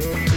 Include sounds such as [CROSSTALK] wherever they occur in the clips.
Thank you.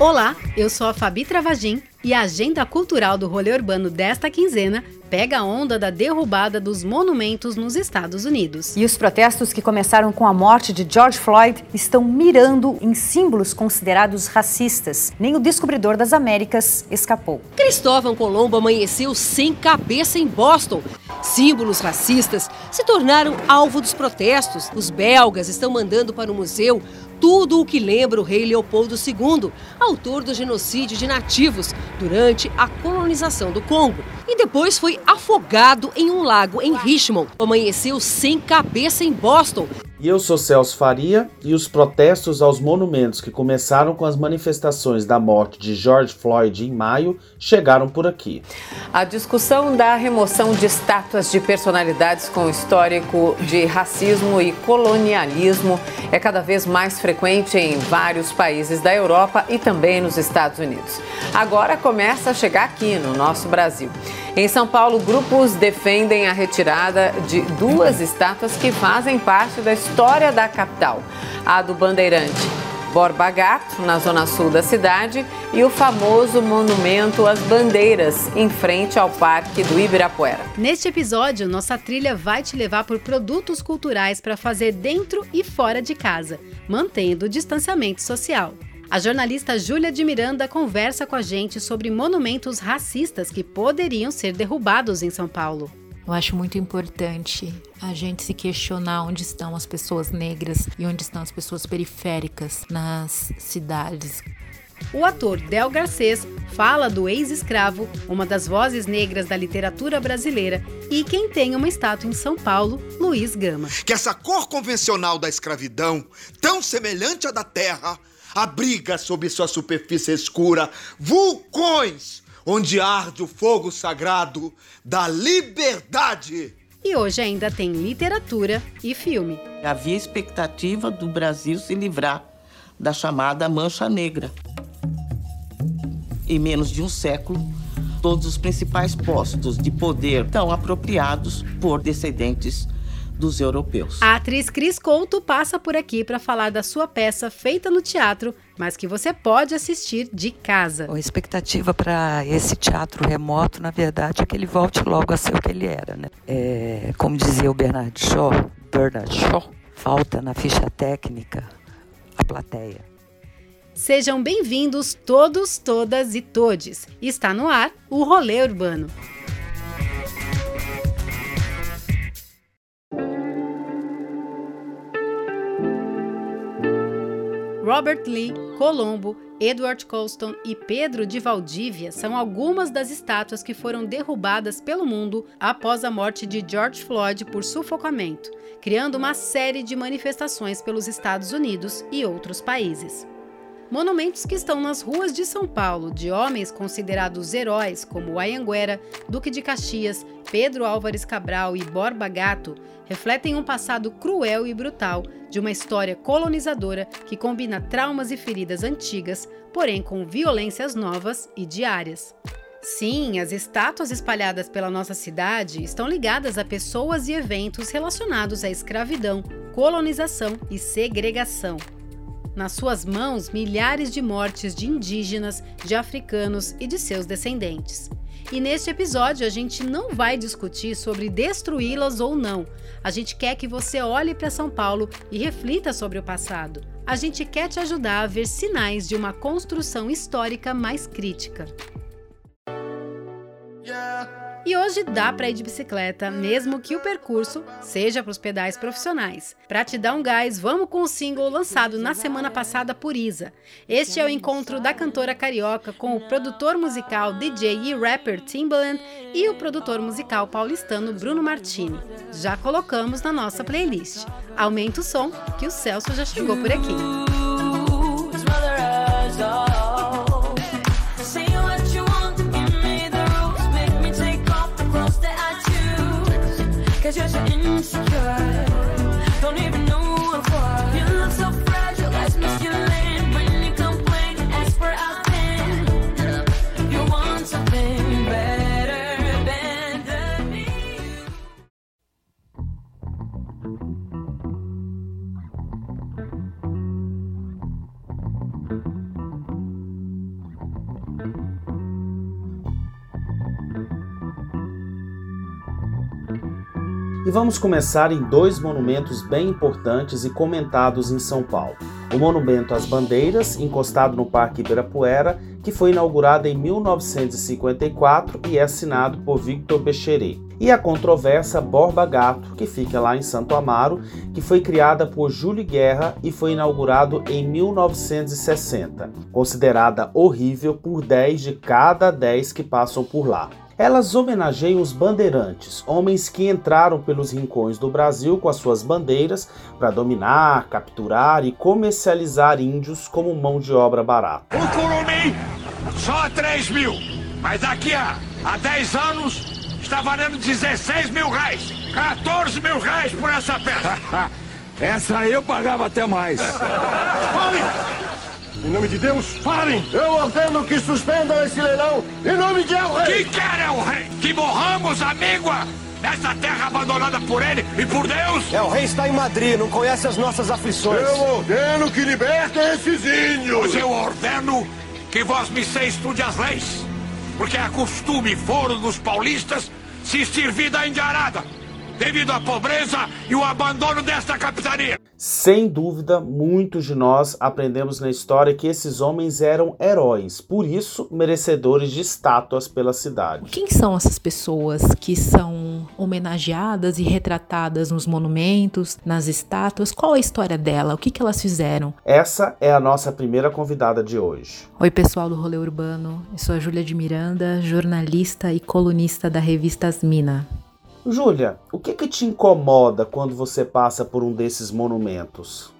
Olá, eu sou a Fabi Travagin e a agenda cultural do rolê urbano desta quinzena pega a onda da derrubada dos monumentos nos Estados Unidos. E os protestos que começaram com a morte de George Floyd estão mirando em símbolos considerados racistas. Nem o descobridor das Américas escapou. Cristóvão Colombo amanheceu sem cabeça em Boston. Símbolos racistas se tornaram alvo dos protestos. Os belgas estão mandando para o museu tudo o que lembra o rei Leopoldo II, autor do genocídio de nativos durante a colonização do Congo. E depois foi afogado em um lago em Richmond. Amanheceu sem cabeça em Boston e eu sou Celso Faria e os protestos aos monumentos que começaram com as manifestações da morte de George Floyd em maio chegaram por aqui. A discussão da remoção de estátuas de personalidades com histórico de racismo e colonialismo é cada vez mais frequente em vários países da Europa e também nos Estados Unidos. Agora começa a chegar aqui no nosso Brasil. Em São Paulo, grupos defendem a retirada de duas estátuas que fazem parte da história da capital: a do Bandeirante Borba Gato, na zona sul da cidade, e o famoso monumento às bandeiras, em frente ao Parque do Ibirapuera. Neste episódio, nossa trilha vai te levar por produtos culturais para fazer dentro e fora de casa, mantendo o distanciamento social. A jornalista Júlia de Miranda conversa com a gente sobre monumentos racistas que poderiam ser derrubados em São Paulo. Eu acho muito importante a gente se questionar onde estão as pessoas negras e onde estão as pessoas periféricas nas cidades. O ator Del Garcês fala do ex-escravo, uma das vozes negras da literatura brasileira, e quem tem uma estátua em São Paulo, Luiz Gama. Que essa cor convencional da escravidão, tão semelhante à da terra, abriga sob sua superfície escura vulcões onde arde o fogo sagrado da liberdade. E hoje ainda tem literatura e filme. Havia expectativa do Brasil se livrar da chamada Mancha Negra. Em menos de um século, todos os principais postos de poder estão apropriados por descendentes dos europeus. A atriz Cris Couto passa por aqui para falar da sua peça feita no teatro, mas que você pode assistir de casa. A expectativa para esse teatro remoto, na verdade, é que ele volte logo a ser o que ele era. Né? É, como dizia o Bernard Shaw, Bernard Shaw, falta na ficha técnica a plateia. Sejam bem-vindos todos, todas e todes. Está no ar o Rolê Urbano. Robert Lee, Colombo, Edward Colston e Pedro de Valdívia são algumas das estátuas que foram derrubadas pelo mundo após a morte de George Floyd por sufocamento, criando uma série de manifestações pelos Estados Unidos e outros países. Monumentos que estão nas ruas de São Paulo, de homens considerados heróis como Ayanguera, Duque de Caxias, Pedro Álvares Cabral e Borba Gato, refletem um passado cruel e brutal de uma história colonizadora que combina traumas e feridas antigas, porém com violências novas e diárias. Sim, as estátuas espalhadas pela nossa cidade estão ligadas a pessoas e eventos relacionados à escravidão, colonização e segregação. Nas suas mãos, milhares de mortes de indígenas, de africanos e de seus descendentes. E neste episódio a gente não vai discutir sobre destruí-las ou não. A gente quer que você olhe para São Paulo e reflita sobre o passado. A gente quer te ajudar a ver sinais de uma construção histórica mais crítica. Yeah. E hoje dá para ir de bicicleta, mesmo que o percurso seja para os pedais profissionais. Para te dar um gás, vamos com o single lançado na semana passada por Isa. Este é o encontro da cantora carioca com o produtor musical, DJ e rapper Timbaland e o produtor musical paulistano Bruno Martini. Já colocamos na nossa playlist. Aumenta o som, que o Celso já chegou por aqui. E vamos começar em dois monumentos bem importantes e comentados em São Paulo. O Monumento às Bandeiras, encostado no Parque Ibirapuera, que foi inaugurado em 1954 e é assinado por Victor Becheret. E a controvérsia Borba Gato, que fica lá em Santo Amaro, que foi criada por Júlio Guerra e foi inaugurado em 1960, considerada horrível por 10 de cada 10 que passam por lá. Elas homenageiam os bandeirantes, homens que entraram pelos rincões do Brasil com as suas bandeiras para dominar, capturar e comercializar índios como mão de obra barata. O curumim só 3 mil, mas aqui há, há 10 anos está valendo 16 mil reais, 14 mil reais por essa peça. [LAUGHS] essa eu pagava até mais. Em nome de Deus, parem! Eu ordeno que suspendam esse leilão em nome de El Rei! Que quer El Rei? Que morramos a míngua nessa terra abandonada por ele e por Deus? El Rei está em Madrid, não conhece as nossas aflições. Eu ordeno que libertem esses índios! Pois eu ordeno que vós me estude as leis, porque é costume foro dos paulistas se estir vida indiarada devido à pobreza e o abandono desta capitania. Sem dúvida, muitos de nós aprendemos na história que esses homens eram heróis, por isso merecedores de estátuas pela cidade. Quem são essas pessoas que são homenageadas e retratadas nos monumentos, nas estátuas? Qual a história dela? O que, que elas fizeram? Essa é a nossa primeira convidada de hoje. Oi, pessoal do Rolê Urbano. Eu sou a Júlia de Miranda, jornalista e colunista da revista Asmina. Júlia, o que, que te incomoda quando você passa por um desses monumentos?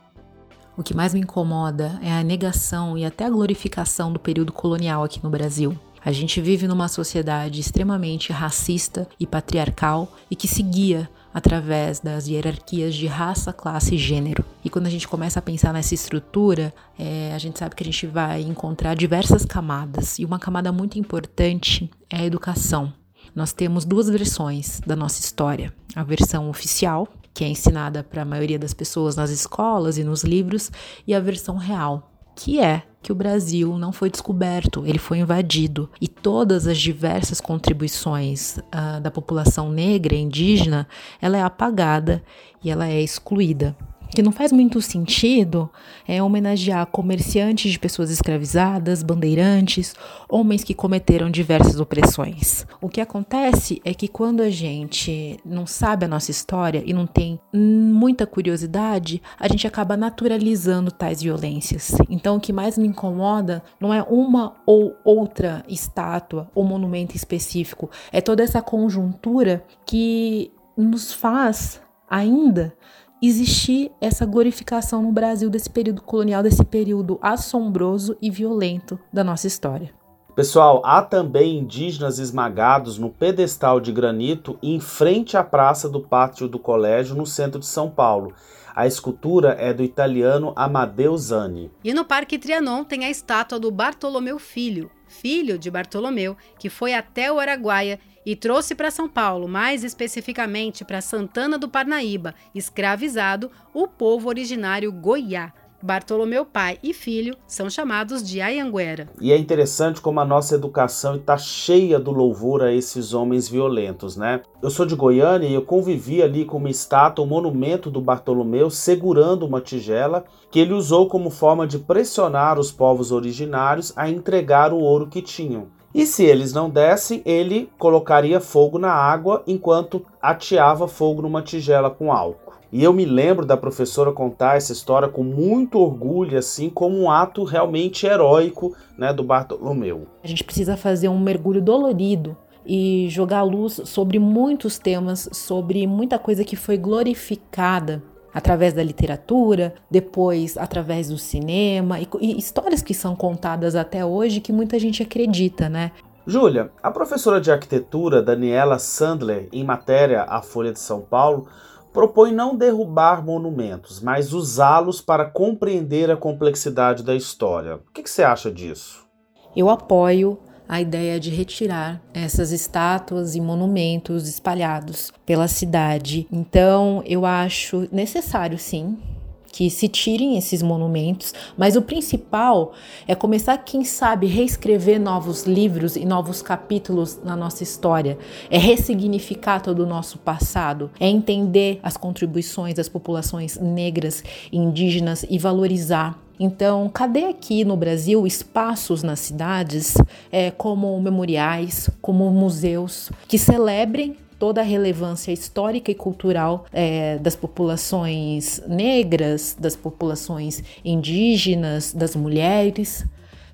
O que mais me incomoda é a negação e até a glorificação do período colonial aqui no Brasil. A gente vive numa sociedade extremamente racista e patriarcal e que seguia através das hierarquias de raça, classe e gênero. E quando a gente começa a pensar nessa estrutura, é, a gente sabe que a gente vai encontrar diversas camadas. E uma camada muito importante é a educação nós temos duas versões da nossa história: a versão oficial, que é ensinada para a maioria das pessoas nas escolas e nos livros, e a versão real, que é que o Brasil não foi descoberto, ele foi invadido. E todas as diversas contribuições uh, da população negra e indígena, ela é apagada e ela é excluída que não faz muito sentido é homenagear comerciantes de pessoas escravizadas, bandeirantes, homens que cometeram diversas opressões. O que acontece é que quando a gente não sabe a nossa história e não tem muita curiosidade, a gente acaba naturalizando tais violências. Então o que mais me incomoda não é uma ou outra estátua ou monumento específico, é toda essa conjuntura que nos faz ainda existir essa glorificação no Brasil desse período colonial, desse período assombroso e violento da nossa história. Pessoal, há também indígenas esmagados no pedestal de granito em frente à praça do pátio do colégio, no centro de São Paulo. A escultura é do italiano Amadeu Zani. E no Parque Trianon tem a estátua do Bartolomeu Filho, filho de Bartolomeu, que foi até o Araguaia e trouxe para São Paulo, mais especificamente para Santana do Parnaíba, escravizado, o povo originário Goiá. Bartolomeu pai e filho são chamados de Ayanguera. E é interessante como a nossa educação está cheia do louvor a esses homens violentos, né? Eu sou de Goiânia e eu convivi ali com uma estátua, um monumento do Bartolomeu segurando uma tigela que ele usou como forma de pressionar os povos originários a entregar o ouro que tinham. E se eles não dessem, ele colocaria fogo na água enquanto ateava fogo numa tigela com álcool. E eu me lembro da professora contar essa história com muito orgulho, assim como um ato realmente heróico né, do Bartolomeu. A gente precisa fazer um mergulho dolorido e jogar luz sobre muitos temas, sobre muita coisa que foi glorificada através da literatura, depois através do cinema e, e, histórias que são contadas até hoje que muita gente acredita, né? Júlia, a professora de arquitetura Daniela Sandler, em matéria à Folha de São Paulo, propõe não derrubar monumentos, mas usá-los para compreender a complexidade da história. O que, que você acha disso? Eu apoio a ideia de retirar essas estátuas e monumentos espalhados pela cidade. Então, eu acho necessário, sim, que se tirem esses monumentos, mas o principal é começar, quem sabe, reescrever novos livros e novos capítulos na nossa história, é ressignificar todo o nosso passado, é entender as contribuições das populações negras indígenas e valorizar então, cadê aqui no Brasil espaços nas cidades é, como memoriais, como museus, que celebrem toda a relevância histórica e cultural é, das populações negras, das populações indígenas, das mulheres.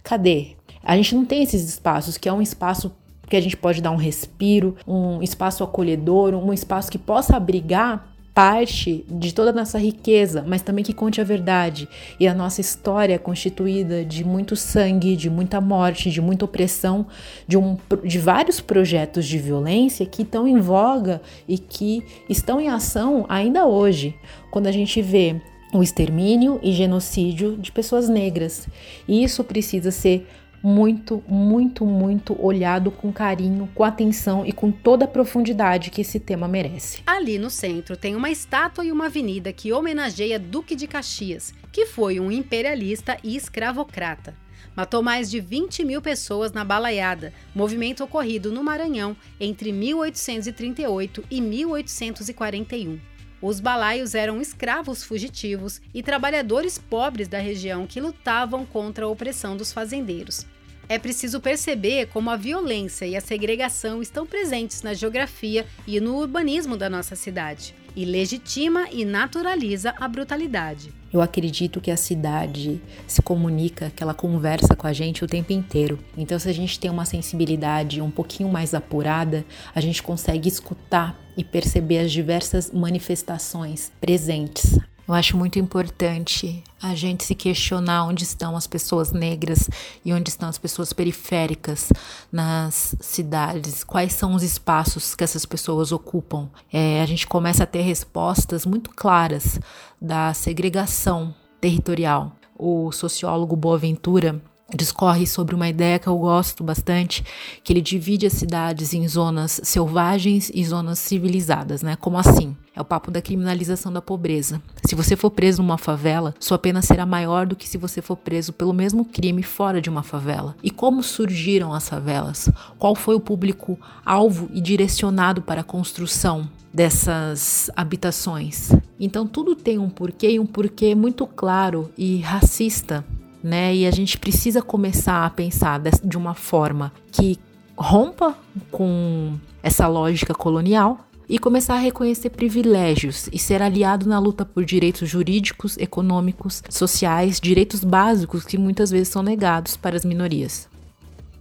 Cadê? A gente não tem esses espaços, que é um espaço que a gente pode dar um respiro, um espaço acolhedor, um espaço que possa abrigar parte de toda a nossa riqueza, mas também que conte a verdade. E a nossa história é constituída de muito sangue, de muita morte, de muita opressão, de, um, de vários projetos de violência que estão em voga e que estão em ação ainda hoje. Quando a gente vê o extermínio e genocídio de pessoas negras. E isso precisa ser muito, muito, muito olhado com carinho, com atenção e com toda a profundidade que esse tema merece. Ali no centro tem uma estátua e uma avenida que homenageia Duque de Caxias, que foi um imperialista e escravocrata. Matou mais de 20 mil pessoas na Balaiada, movimento ocorrido no Maranhão entre 1838 e 1841. Os balaios eram escravos fugitivos e trabalhadores pobres da região que lutavam contra a opressão dos fazendeiros. É preciso perceber como a violência e a segregação estão presentes na geografia e no urbanismo da nossa cidade, e legitima e naturaliza a brutalidade. Eu acredito que a cidade se comunica, que ela conversa com a gente o tempo inteiro. Então, se a gente tem uma sensibilidade um pouquinho mais apurada, a gente consegue escutar e perceber as diversas manifestações presentes eu acho muito importante a gente se questionar onde estão as pessoas negras e onde estão as pessoas periféricas nas cidades, quais são os espaços que essas pessoas ocupam. É, a gente começa a ter respostas muito claras da segregação territorial. O sociólogo Boaventura discorre sobre uma ideia que eu gosto bastante, que ele divide as cidades em zonas selvagens e zonas civilizadas, né? Como assim? É o papo da criminalização da pobreza. Se você for preso numa favela, sua pena será maior do que se você for preso pelo mesmo crime fora de uma favela. E como surgiram as favelas? Qual foi o público alvo e direcionado para a construção dessas habitações? Então tudo tem um porquê e um porquê muito claro e racista né? E a gente precisa começar a pensar de uma forma que rompa com essa lógica colonial e começar a reconhecer privilégios e ser aliado na luta por direitos jurídicos, econômicos, sociais, direitos básicos que muitas vezes são negados para as minorias.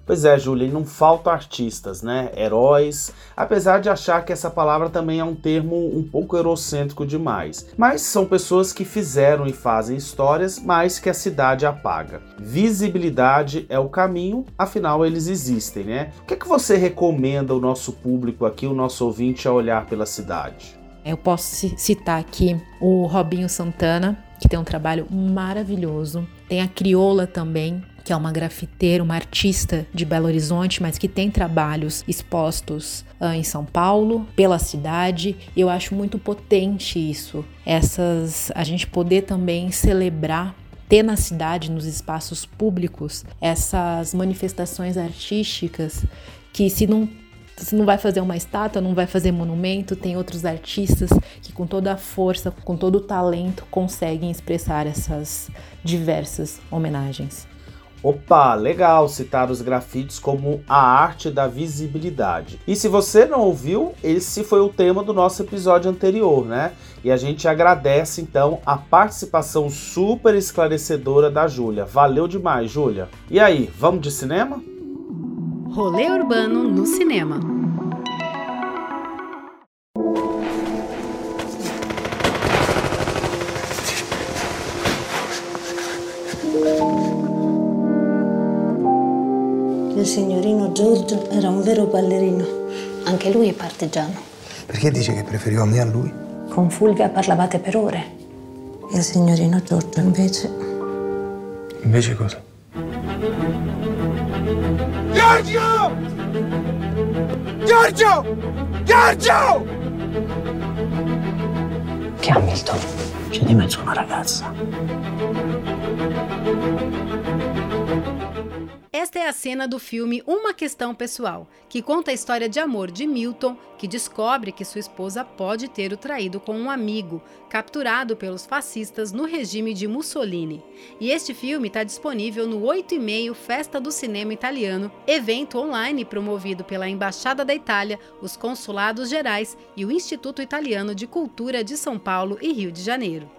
Pois é, Júlia, não faltam artistas, né? Heróis, apesar de achar que essa palavra também é um termo um pouco eurocêntrico demais. Mas são pessoas que fizeram e fazem histórias, mas que a cidade apaga. Visibilidade é o caminho, afinal eles existem, né? O que, é que você recomenda o nosso público aqui, o nosso ouvinte, a olhar pela cidade? Eu posso citar aqui o Robinho Santana, que tem um trabalho maravilhoso. Tem a Crioula também, que é uma grafiteira, uma artista de Belo Horizonte, mas que tem trabalhos expostos uh, em São Paulo, pela cidade. Eu acho muito potente isso. Essas a gente poder também celebrar ter na cidade, nos espaços públicos, essas manifestações artísticas que se não se não vai fazer uma estátua, não vai fazer monumento, tem outros artistas que com toda a força, com todo o talento conseguem expressar essas diversas homenagens. Opa, legal citar os grafites como a arte da visibilidade. E se você não ouviu, esse foi o tema do nosso episódio anterior, né? E a gente agradece então a participação super esclarecedora da Júlia. Valeu demais, Júlia. E aí, vamos de cinema? Rolê urbano no cinema. Il signorino Giorgio era un vero ballerino. Anche lui è partigiano. Perché dice che preferiva me a lui? Con Fulvia parlavate per ore. Il signorino Giorgio invece... Invece cosa? Giorgio! Giorgio! Giorgio! Che Hamilton? Ci dimezzo una ragazza. Esta é a cena do filme Uma Questão Pessoal, que conta a história de amor de Milton, que descobre que sua esposa pode ter o traído com um amigo, capturado pelos fascistas no regime de Mussolini. E este filme está disponível no 8 e meio Festa do Cinema Italiano, evento online promovido pela Embaixada da Itália, os Consulados Gerais e o Instituto Italiano de Cultura de São Paulo e Rio de Janeiro.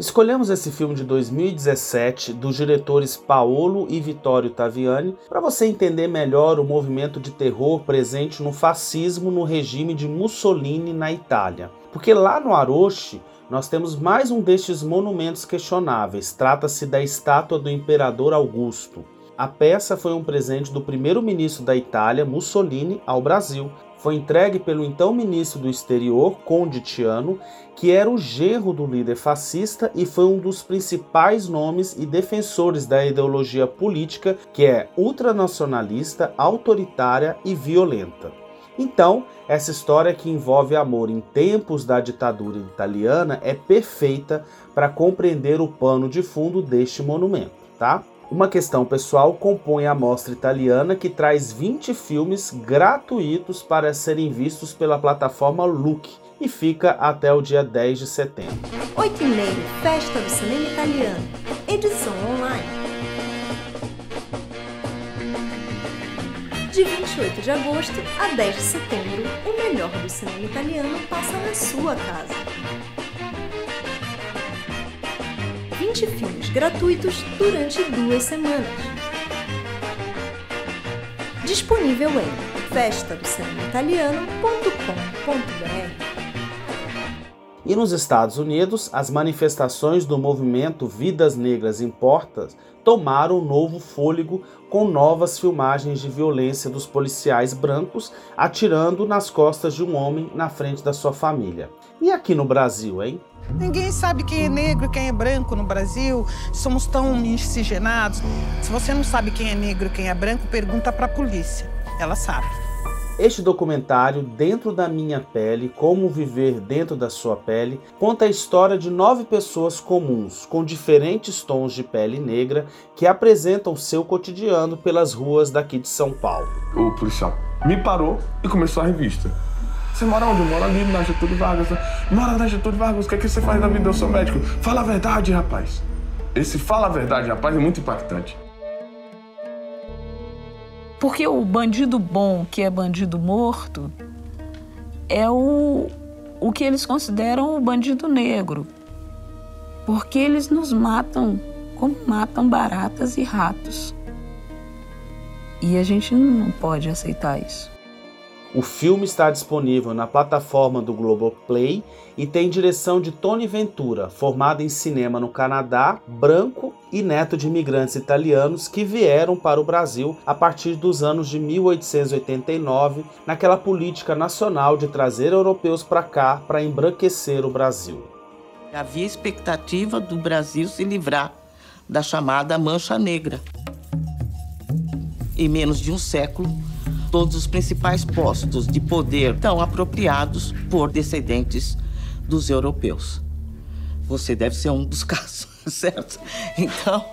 Escolhemos esse filme de 2017 dos diretores Paolo e Vittorio Taviani para você entender melhor o movimento de terror presente no fascismo no regime de Mussolini na Itália. Porque lá no Aroche nós temos mais um destes monumentos questionáveis. Trata-se da estátua do imperador Augusto. A peça foi um presente do primeiro-ministro da Itália, Mussolini, ao Brasil, foi entregue pelo então ministro do Exterior, Conde Tiano, que era o genro do líder fascista e foi um dos principais nomes e defensores da ideologia política que é ultranacionalista, autoritária e violenta. Então, essa história que envolve amor em tempos da ditadura italiana é perfeita para compreender o pano de fundo deste monumento, tá? Uma questão pessoal compõe a mostra italiana que traz 20 filmes gratuitos para serem vistos pela plataforma Look e fica até o dia 10 de setembro. 8 e meio, Festa do Cinema Italiano, edição online. De 28 de agosto a 10 de setembro, o melhor do cinema italiano passa na sua casa. 20 filmes gratuitos durante duas semanas. Disponível em festadocinemaitaliano.com.br E nos Estados Unidos, as manifestações do movimento Vidas Negras Importas tomaram um novo fôlego com novas filmagens de violência dos policiais brancos atirando nas costas de um homem na frente da sua família. E aqui no Brasil, hein? Ninguém sabe quem é negro e quem é branco no Brasil. Somos tão miscigenados. Se você não sabe quem é negro e quem é branco, pergunta para a polícia. Ela sabe. Este documentário, Dentro da Minha Pele, Como Viver Dentro da Sua Pele, conta a história de nove pessoas comuns, com diferentes tons de pele negra, que apresentam seu cotidiano pelas ruas daqui de São Paulo. O policial me parou e começou a revista. Você mora onde? Eu moro ali na Getúlio Vargas. Mora na Getúlio Vargas, o que, é que você faz na vida? Eu sou médico. Fala a verdade, rapaz. Esse fala a verdade, rapaz, é muito impactante. Porque o bandido bom, que é bandido morto, é o, o que eles consideram o bandido negro. Porque eles nos matam como matam baratas e ratos. E a gente não pode aceitar isso. O filme está disponível na plataforma do Globoplay e tem direção de Tony Ventura, formado em cinema no Canadá, branco e neto de imigrantes italianos que vieram para o Brasil a partir dos anos de 1889, naquela política nacional de trazer europeus para cá para embranquecer o Brasil. Havia expectativa do Brasil se livrar da chamada Mancha Negra. Em menos de um século, todos os principais postos de poder estão apropriados por descendentes dos europeus. Você deve ser um dos [LAUGHS] casos, certo? Então.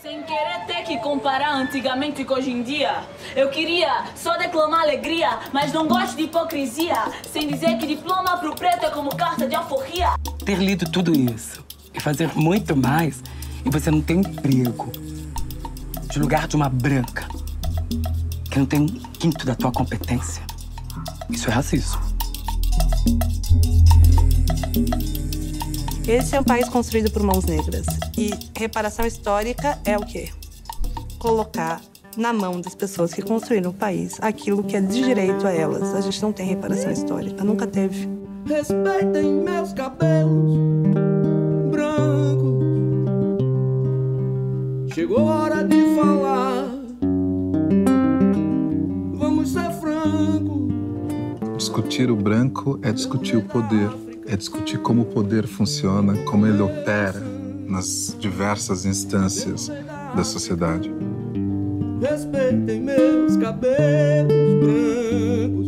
Sem querer ter que comparar antigamente com hoje em dia, eu queria só declamar alegria, mas não gosto de hipocrisia. Sem dizer que diploma pro preto é como carta de alforria. Ter lido tudo isso e fazer muito mais e você não tem emprego de lugar de uma branca que não tem um quinto da tua competência. Isso é racismo. Esse é um país construído por mãos negras. E reparação histórica é o quê? Colocar na mão das pessoas que construíram o país aquilo que é de direito a elas. A gente não tem reparação histórica, nunca teve. Respeitem meus cabelos Chegou a hora de falar. Vamos ser franco. Discutir o branco é discutir o poder, é discutir como o poder funciona, como ele opera nas diversas instâncias da sociedade. Respeitem meus cabelos brancos.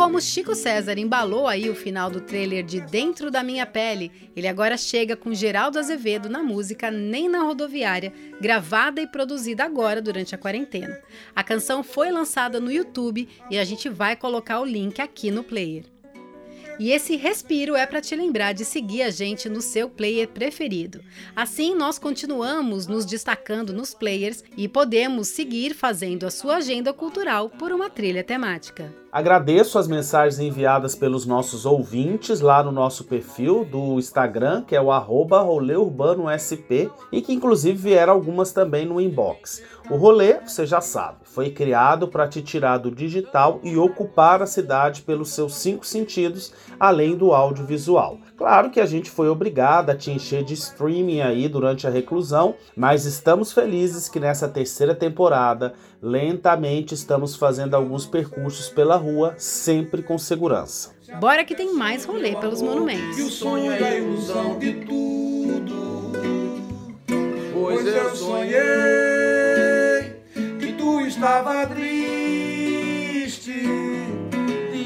Como Chico César embalou aí o final do trailer de Dentro da Minha Pele, ele agora chega com Geraldo Azevedo na música Nem na Rodoviária, gravada e produzida agora durante a quarentena. A canção foi lançada no YouTube e a gente vai colocar o link aqui no player. E esse respiro é para te lembrar de seguir a gente no seu player preferido. Assim, nós continuamos nos destacando nos players e podemos seguir fazendo a sua agenda cultural por uma trilha temática. Agradeço as mensagens enviadas pelos nossos ouvintes lá no nosso perfil do Instagram, que é o arroba e que inclusive vieram algumas também no inbox. O rolê, você já sabe, foi criado para te tirar do digital e ocupar a cidade pelos seus cinco sentidos, além do audiovisual. Claro que a gente foi obrigado a te encher de streaming aí durante a reclusão, mas estamos felizes que nessa terceira temporada, lentamente estamos fazendo alguns percursos pela rua, sempre com segurança. Bora que tem mais rolê pelos monumentos. E o sonho é a ilusão de tudo. Pois eu sonhei que tu estava triste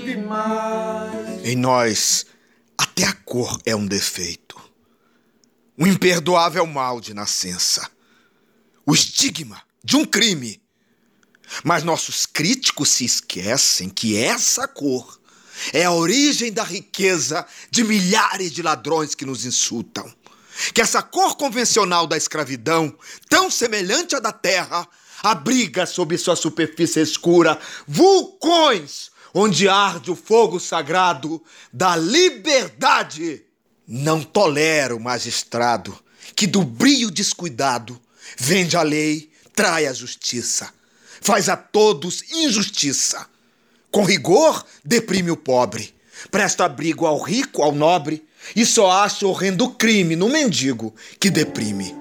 demais. Em nós, até a cor é um defeito. Um imperdoável mal de nascença. O estigma de um crime. Mas nossos críticos se esquecem que essa cor é a origem da riqueza de milhares de ladrões que nos insultam. Que essa cor convencional da escravidão, tão semelhante à da terra, abriga sob sua superfície escura vulcões onde arde o fogo sagrado da liberdade. Não tolera o magistrado que do brio descuidado vende a lei, trai a justiça, faz a todos injustiça. Com rigor, deprime o pobre, presta abrigo ao rico, ao nobre, e só acha horrendo crime no mendigo que deprime.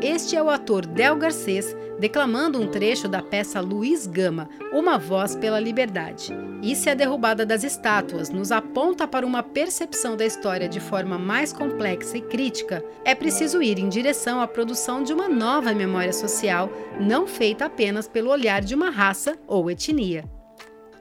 Este é o ator Del Garcês declamando um trecho da peça Luiz Gama, Uma Voz pela Liberdade. E se a derrubada das estátuas nos aponta para uma percepção da história de forma mais complexa e crítica, é preciso ir em direção à produção de uma nova memória social, não feita apenas pelo olhar de uma raça ou etnia.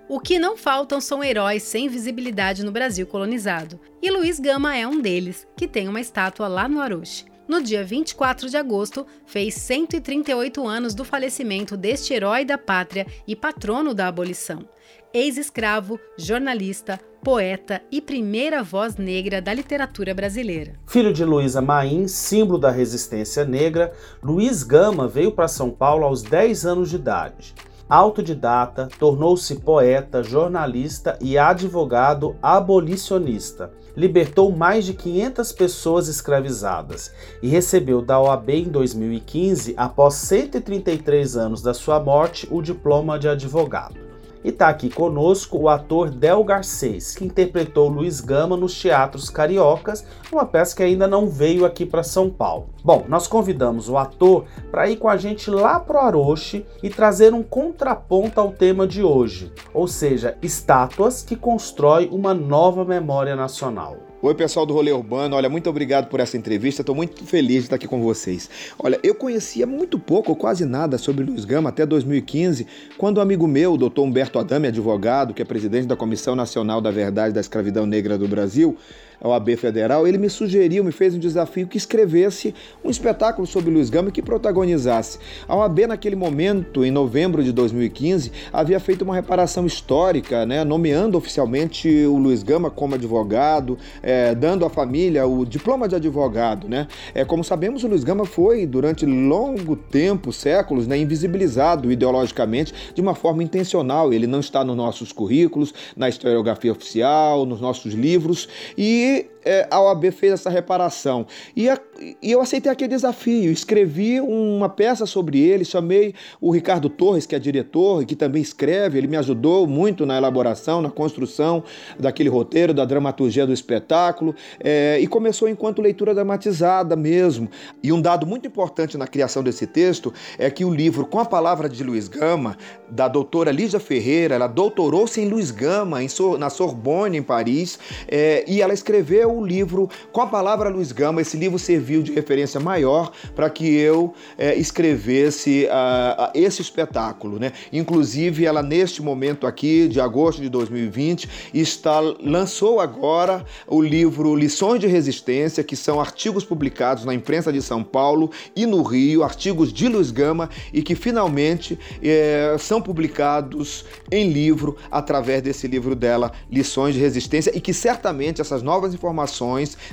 O que não faltam são heróis sem visibilidade no Brasil colonizado, e Luiz Gama é um deles, que tem uma estátua lá no Aroche no dia 24 de agosto, fez 138 anos do falecimento deste herói da pátria e patrono da abolição. Ex-escravo, jornalista, poeta e primeira voz negra da literatura brasileira. Filho de Luísa Maim, símbolo da resistência negra, Luiz Gama veio para São Paulo aos 10 anos de idade. Autodidata, tornou-se poeta, jornalista e advogado abolicionista. Libertou mais de 500 pessoas escravizadas e recebeu da OAB em 2015, após 133 anos da sua morte, o diploma de advogado. E está aqui conosco o ator Del Garcês, que interpretou Luiz Gama nos teatros cariocas, uma peça que ainda não veio aqui para São Paulo. Bom, nós convidamos o ator para ir com a gente lá pro Aroche e trazer um contraponto ao tema de hoje, ou seja, estátuas que constroem uma nova memória nacional. Oi, pessoal do Rolê Urbano. Olha, muito obrigado por essa entrevista. Estou muito feliz de estar aqui com vocês. Olha, eu conhecia muito pouco ou quase nada sobre Luiz Gama até 2015, quando um amigo meu, o doutor Humberto Adame, advogado, que é presidente da Comissão Nacional da Verdade da Escravidão Negra do Brasil, a OAB Federal, ele me sugeriu, me fez um desafio que escrevesse um espetáculo sobre Luiz Gama que protagonizasse. A OAB, naquele momento, em novembro de 2015, havia feito uma reparação histórica, né, nomeando oficialmente o Luiz Gama como advogado, é, dando à família o diploma de advogado. Né? É, como sabemos, o Luiz Gama foi, durante longo tempo, séculos, né, invisibilizado ideologicamente de uma forma intencional. Ele não está nos nossos currículos, na historiografia oficial, nos nossos livros, e jadi é, a OAB fez essa reparação. E, a, e, eu aceitei aquele desafio, escrevi uma peça sobre ele, chamei o Ricardo Torres, que é diretor e que também escreve, ele me ajudou muito na elaboração, na construção daquele roteiro, da dramaturgia do espetáculo, é, e começou enquanto leitura dramatizada mesmo. E um dado muito importante na criação desse texto é que o livro Com a Palavra de Luiz Gama, da doutora Lígia Ferreira, ela doutorou-se em Luiz Gama, em, na Sorbonne, em Paris, é, e ela escreveu o livro com a palavra Luiz Gama. Esse livro serviu de referência maior para que eu é, escrevesse uh, esse espetáculo. Né? Inclusive, ela neste momento aqui, de agosto de 2020, está, lançou agora o livro Lições de Resistência, que são artigos publicados na imprensa de São Paulo e no Rio, artigos de Luiz Gama e que finalmente é, são publicados em livro através desse livro dela, Lições de Resistência, e que certamente essas novas informações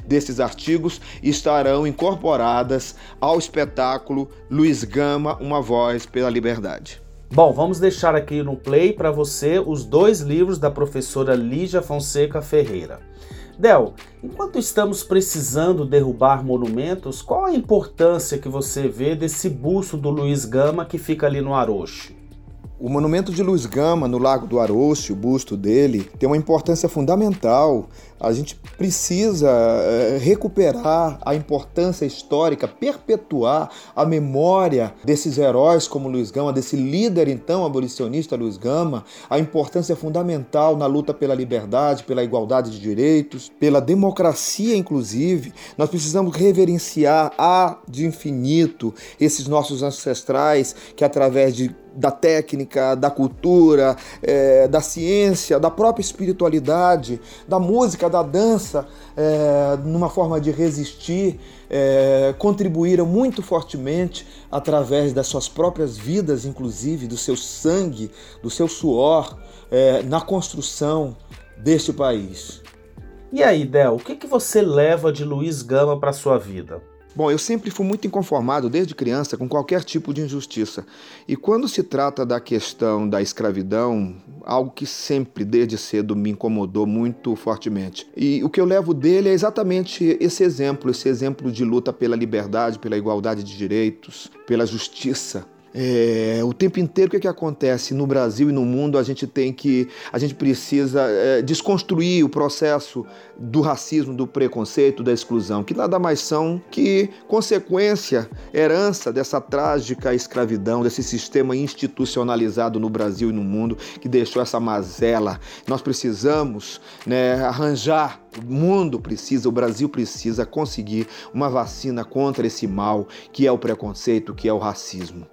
desses artigos estarão incorporadas ao espetáculo Luiz Gama, Uma Voz pela Liberdade. Bom, vamos deixar aqui no play para você os dois livros da professora Lígia Fonseca Ferreira. Del, enquanto estamos precisando derrubar monumentos, qual a importância que você vê desse busto do Luiz Gama que fica ali no Aroche? O monumento de Luiz Gama, no Lago do Aroche, o busto dele, tem uma importância fundamental. A gente precisa é, recuperar a importância histórica, perpetuar a memória desses heróis como Luiz Gama, desse líder então abolicionista Luiz Gama, a importância fundamental na luta pela liberdade, pela igualdade de direitos, pela democracia, inclusive. Nós precisamos reverenciar a de infinito esses nossos ancestrais que, através de da técnica, da cultura, é, da ciência, da própria espiritualidade, da música, da dança, é, numa forma de resistir, é, contribuíram muito fortemente através das suas próprias vidas, inclusive do seu sangue, do seu suor, na construção deste país. E aí, Del, o que, que você leva de Luiz Gama para sua vida? Bom, eu sempre fui muito inconformado desde criança com qualquer tipo de injustiça. E quando se trata da questão da escravidão, algo que sempre desde cedo me incomodou muito fortemente. E o que eu levo dele é exatamente esse exemplo, esse exemplo de luta pela liberdade, pela igualdade de direitos, pela justiça. É, o tempo inteiro o que, é que acontece no Brasil e no mundo a gente tem que a gente precisa é, desconstruir o processo do racismo, do preconceito, da exclusão, que nada mais são que consequência, herança dessa trágica escravidão, desse sistema institucionalizado no Brasil e no mundo que deixou essa mazela. Nós precisamos né, arranjar o mundo precisa, o Brasil precisa conseguir uma vacina contra esse mal que é o preconceito, que é o racismo.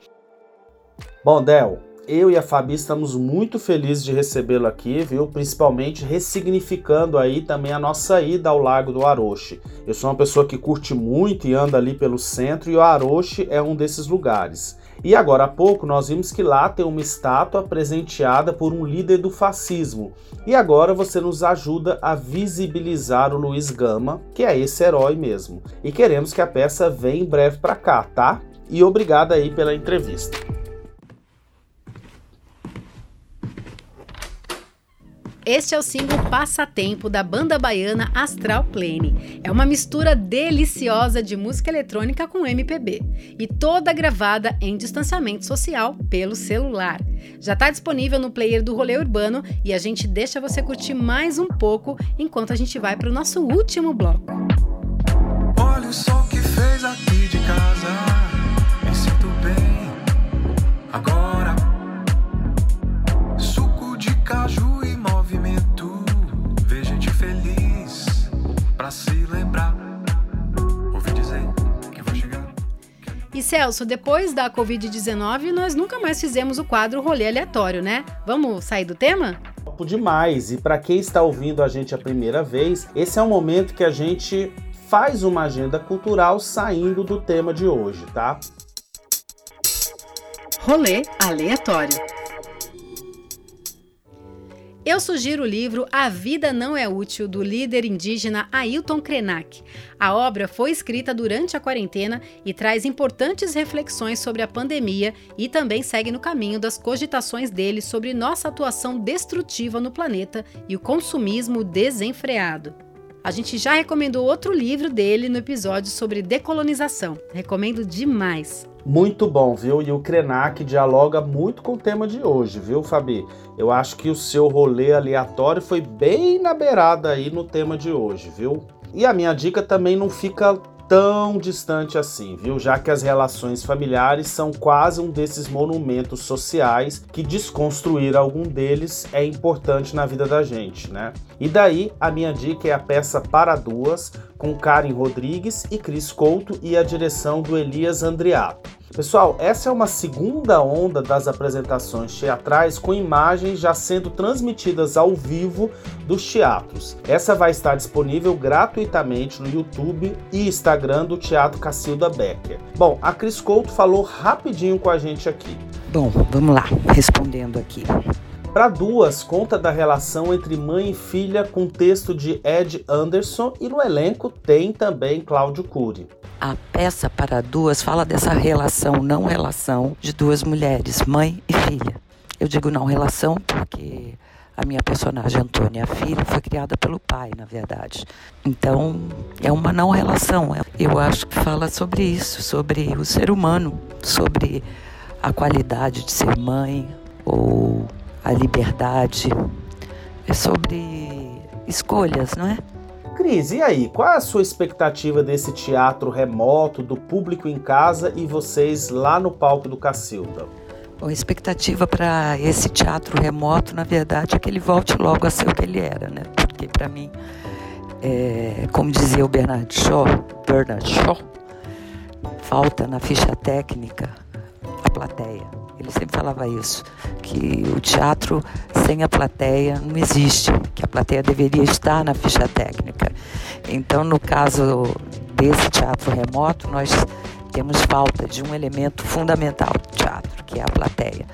Bom, Del, eu e a Fabi estamos muito felizes de recebê-lo aqui, viu? Principalmente ressignificando aí também a nossa ida ao Lago do Aroche. Eu sou uma pessoa que curte muito e anda ali pelo centro e o Aroche é um desses lugares. E agora há pouco nós vimos que lá tem uma estátua presenteada por um líder do fascismo. E agora você nos ajuda a visibilizar o Luiz Gama, que é esse herói mesmo. E queremos que a peça venha em breve para cá, tá? E obrigado aí pela entrevista. Este é o single Passatempo da banda baiana Astral Plane. É uma mistura deliciosa de música eletrônica com MPB e toda gravada em distanciamento social pelo celular. Já está disponível no player do Rolê Urbano e a gente deixa você curtir mais um pouco enquanto a gente vai para o nosso último bloco. Olha o sol que fez aqui de casa, me sinto bem agora. E Celso, depois da Covid-19, nós nunca mais fizemos o quadro rolê aleatório, né? Vamos sair do tema? Demais. E para quem está ouvindo a gente a primeira vez, esse é o momento que a gente faz uma agenda cultural saindo do tema de hoje, tá? Rolê aleatório. Eu sugiro o livro A Vida Não é Útil, do líder indígena Ailton Krenak. A obra foi escrita durante a quarentena e traz importantes reflexões sobre a pandemia e também segue no caminho das cogitações dele sobre nossa atuação destrutiva no planeta e o consumismo desenfreado. A gente já recomendou outro livro dele no episódio sobre decolonização. Recomendo demais. Muito bom, viu? E o Krenak dialoga muito com o tema de hoje, viu, Fabi? Eu acho que o seu rolê aleatório foi bem na beirada aí no tema de hoje, viu? E a minha dica também não fica tão distante assim, viu? Já que as relações familiares são quase um desses monumentos sociais que desconstruir algum deles é importante na vida da gente, né? E daí a minha dica é a peça Para Duas, com Karen Rodrigues e Cris Couto e a direção do Elias Andriato. Pessoal, essa é uma segunda onda das apresentações teatrais com imagens já sendo transmitidas ao vivo dos teatros. Essa vai estar disponível gratuitamente no YouTube e Instagram do Teatro Cacilda Becker. Bom, a Cris Couto falou rapidinho com a gente aqui. Bom, vamos lá, respondendo aqui. Para duas, conta da relação entre mãe e filha com texto de Ed Anderson e no elenco tem também Cláudio Cury. A peça para duas fala dessa relação, não relação, de duas mulheres, mãe e filha. Eu digo não relação porque a minha personagem Antônia, a filha, foi criada pelo pai, na verdade. Então, é uma não relação. Eu acho que fala sobre isso, sobre o ser humano, sobre a qualidade de ser mãe ou a liberdade, é sobre escolhas, não é? Cris, e aí? Qual é a sua expectativa desse teatro remoto, do público em casa e vocês lá no palco do Cacilda? Bom, a expectativa para esse teatro remoto, na verdade, é que ele volte logo a ser o que ele era, né? Porque para mim, é, como dizia o Bernard Shaw, Bernard Shaw, falta na ficha técnica a plateia. Ele sempre falava isso, que o teatro sem a plateia não existe, que a plateia deveria estar na ficha técnica. Então, no caso desse teatro remoto, nós temos falta de um elemento fundamental do teatro, que é a plateia.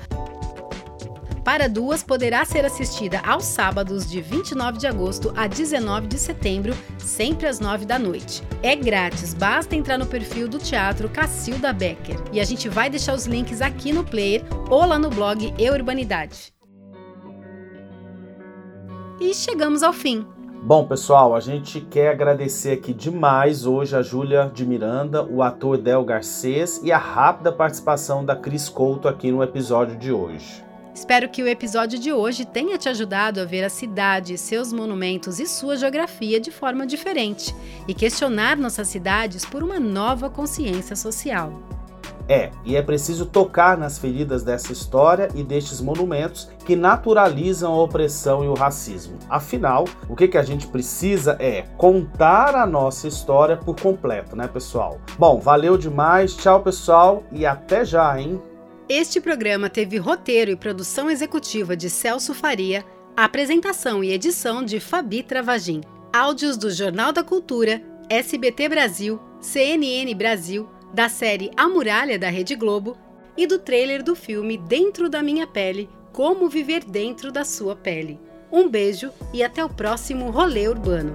Para Duas poderá ser assistida aos sábados de 29 de agosto a 19 de setembro, sempre às 9 da noite. É grátis, basta entrar no perfil do Teatro Cacilda Becker. E a gente vai deixar os links aqui no player ou lá no blog Eurbanidade. E chegamos ao fim. Bom, pessoal, a gente quer agradecer aqui demais hoje a Júlia de Miranda, o ator Del Garcês e a rápida participação da Cris Couto aqui no episódio de hoje. Espero que o episódio de hoje tenha te ajudado a ver a cidade, seus monumentos e sua geografia de forma diferente e questionar nossas cidades por uma nova consciência social. É, e é preciso tocar nas feridas dessa história e destes monumentos que naturalizam a opressão e o racismo. Afinal, o que, que a gente precisa é contar a nossa história por completo, né, pessoal? Bom, valeu demais, tchau, pessoal, e até já, hein? Este programa teve roteiro e produção executiva de Celso Faria, apresentação e edição de Fabi Travagin. Áudios do Jornal da Cultura, SBT Brasil, CNN Brasil, da série A Muralha da Rede Globo e do trailer do filme Dentro da Minha Pele Como Viver Dentro da Sua Pele. Um beijo e até o próximo Rolê Urbano.